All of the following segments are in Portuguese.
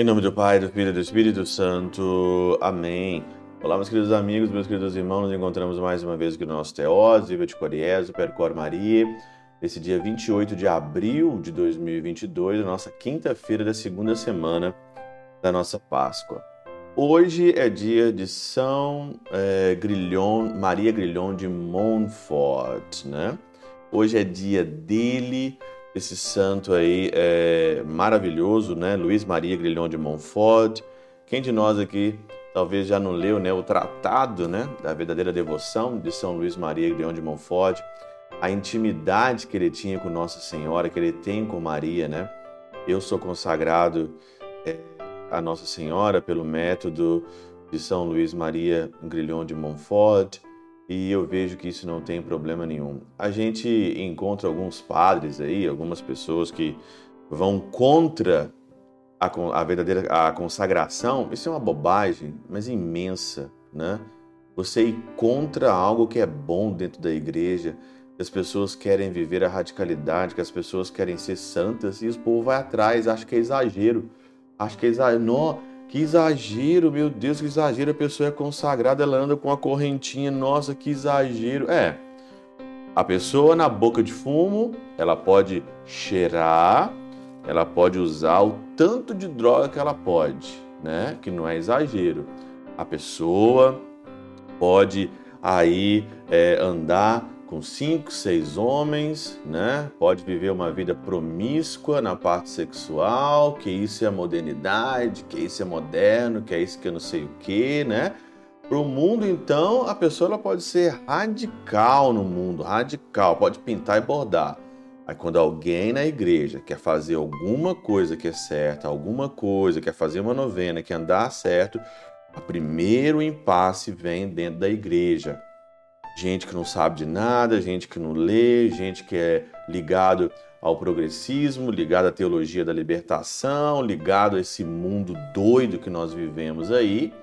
Em nome do Pai, do Filho e do Espírito Santo. Amém. Olá, meus queridos amigos, meus queridos irmãos. Nos encontramos mais uma vez aqui no nosso Teós, Viva de Coriés, Percor Maria. Esse dia 28 de abril de 2022, a nossa quinta-feira da segunda semana da nossa Páscoa. Hoje é dia de São é, Grilhon, Maria Grilhon de Montfort, né? Hoje é dia dele, esse santo aí é maravilhoso, né? Luiz Maria Grilhon de Montfort. Quem de nós aqui talvez já não leu, né, o tratado, né, da verdadeira devoção de São Luís Maria Grilhon de Montfort, a intimidade que ele tinha com Nossa Senhora, que ele tem com Maria, né? Eu sou consagrado é, a Nossa Senhora pelo método de São Luís Maria Grilhon de Montfort e eu vejo que isso não tem problema nenhum. A gente encontra alguns padres aí, algumas pessoas que vão contra a, a verdadeira a consagração. Isso é uma bobagem, mas imensa, né? Você ir contra algo que é bom dentro da igreja, que as pessoas querem viver a radicalidade, que as pessoas querem ser santas e o povo vai atrás, acha que é exagero. Acho que é exagero. Não, que exagero, meu Deus, que exagero. A pessoa é consagrada, ela anda com a correntinha. Nossa, que exagero. É. A pessoa na boca de fumo, ela pode cheirar, ela pode usar o tanto de droga que ela pode, né? Que não é exagero. A pessoa pode aí é, andar com cinco, seis homens, né? Pode viver uma vida promíscua na parte sexual, que isso é modernidade, que isso é moderno, que é isso que eu não sei o que, né? Para o mundo, então, a pessoa pode ser radical no mundo, radical, pode pintar e bordar. Aí quando alguém na igreja quer fazer alguma coisa que é certa, alguma coisa, quer fazer uma novena, quer andar certo, o primeiro impasse vem dentro da igreja gente que não sabe de nada, gente que não lê, gente que é ligado ao progressismo, ligado à teologia da libertação, ligado a esse mundo doido que nós vivemos aí,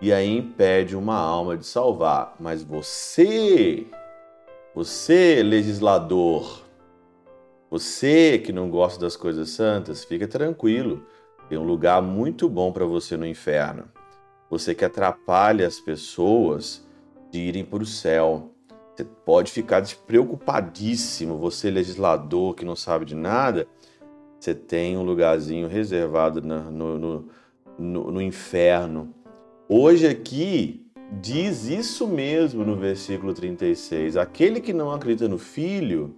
e aí impede uma alma de salvar. Mas você, você legislador, você que não gosta das coisas santas, fica tranquilo. Tem um lugar muito bom para você no inferno. Você que atrapalha as pessoas de irem para o céu. Você pode ficar despreocupadíssimo, você legislador que não sabe de nada, você tem um lugarzinho reservado no, no, no, no inferno. Hoje aqui diz isso mesmo no versículo 36. Aquele que não acredita no Filho,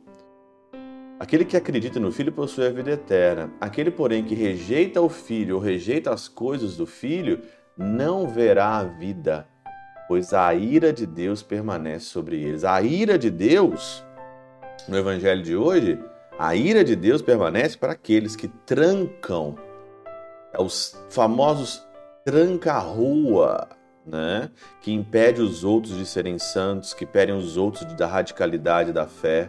aquele que acredita no Filho possui a vida eterna. Aquele, porém, que rejeita o Filho ou rejeita as coisas do Filho, não verá a vida, pois a ira de Deus permanece sobre eles. A ira de Deus, no evangelho de hoje, a ira de Deus permanece para aqueles que trancam, é os famosos tranca-rua, né? que impede os outros de serem santos, que impedem os outros da radicalidade da fé.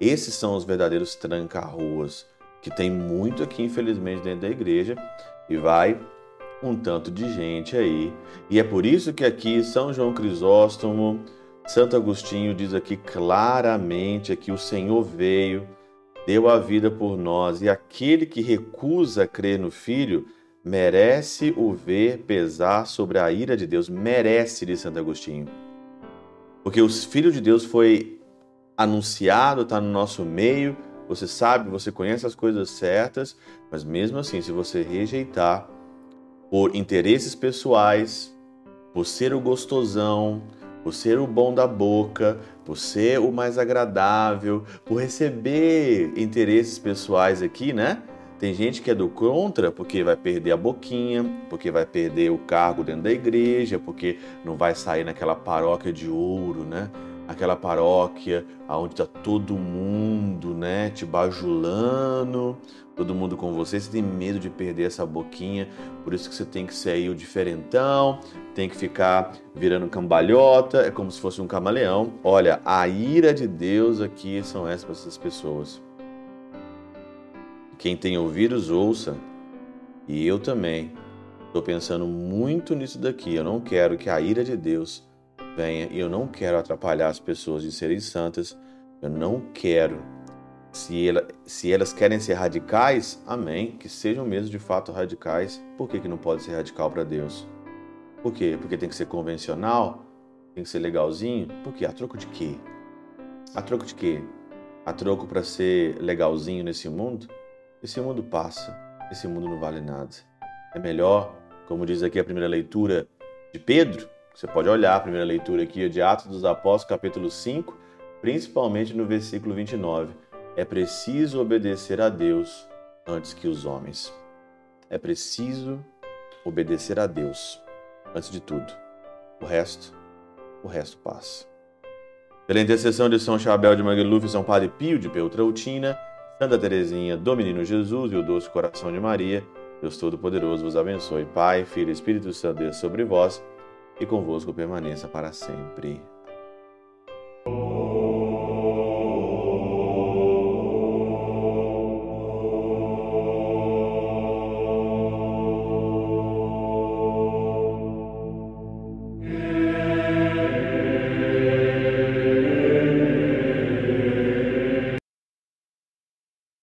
Esses são os verdadeiros tranca-ruas, que tem muito aqui, infelizmente, dentro da igreja, e vai um tanto de gente aí. E é por isso que aqui São João Crisóstomo, Santo Agostinho diz aqui claramente que o Senhor veio, deu a vida por nós e aquele que recusa crer no Filho merece o ver pesar sobre a ira de Deus, merece, diz Santo Agostinho. Porque o Filho de Deus foi anunciado, está no nosso meio, você sabe, você conhece as coisas certas, mas mesmo assim, se você rejeitar, por interesses pessoais, por ser o gostosão, por ser o bom da boca, por ser o mais agradável, por receber interesses pessoais aqui, né? Tem gente que é do contra porque vai perder a boquinha, porque vai perder o cargo dentro da igreja, porque não vai sair naquela paróquia de ouro, né? Aquela paróquia onde está todo mundo, né? Te bajulando, todo mundo com você, você tem medo de perder essa boquinha, por isso que você tem que ser aí o diferentão, tem que ficar virando cambalhota, é como se fosse um camaleão. Olha, a ira de Deus aqui são essas pessoas. Quem tem ouvidos, ouça. E eu também. Estou pensando muito nisso daqui. Eu não quero que a ira de Deus venha e eu não quero atrapalhar as pessoas de serem santas. Eu não quero Se, ela, se elas querem ser radicais, amém, que sejam mesmo de fato radicais. Por que, que não pode ser radical para Deus? Por quê? Porque tem que ser convencional? Tem que ser legalzinho? Por quê? A troco de quê? A troco de quê? A troco para ser legalzinho nesse mundo? Esse mundo passa, esse mundo não vale nada. É melhor, como diz aqui a primeira leitura de Pedro, você pode olhar a primeira leitura aqui de Atos dos Apóstolos, capítulo 5, principalmente no versículo 29. É preciso obedecer a Deus antes que os homens. É preciso obedecer a Deus antes de tudo. O resto, o resto passa. Pela intercessão de São Chabel de Magluf, São Padre Pio de Peltrautina, Santa Teresinha do Menino Jesus e o Doce Coração de Maria, Deus Todo-Poderoso vos abençoe. Pai, Filho e Espírito Santo, Deus sobre vós e convosco permaneça para sempre.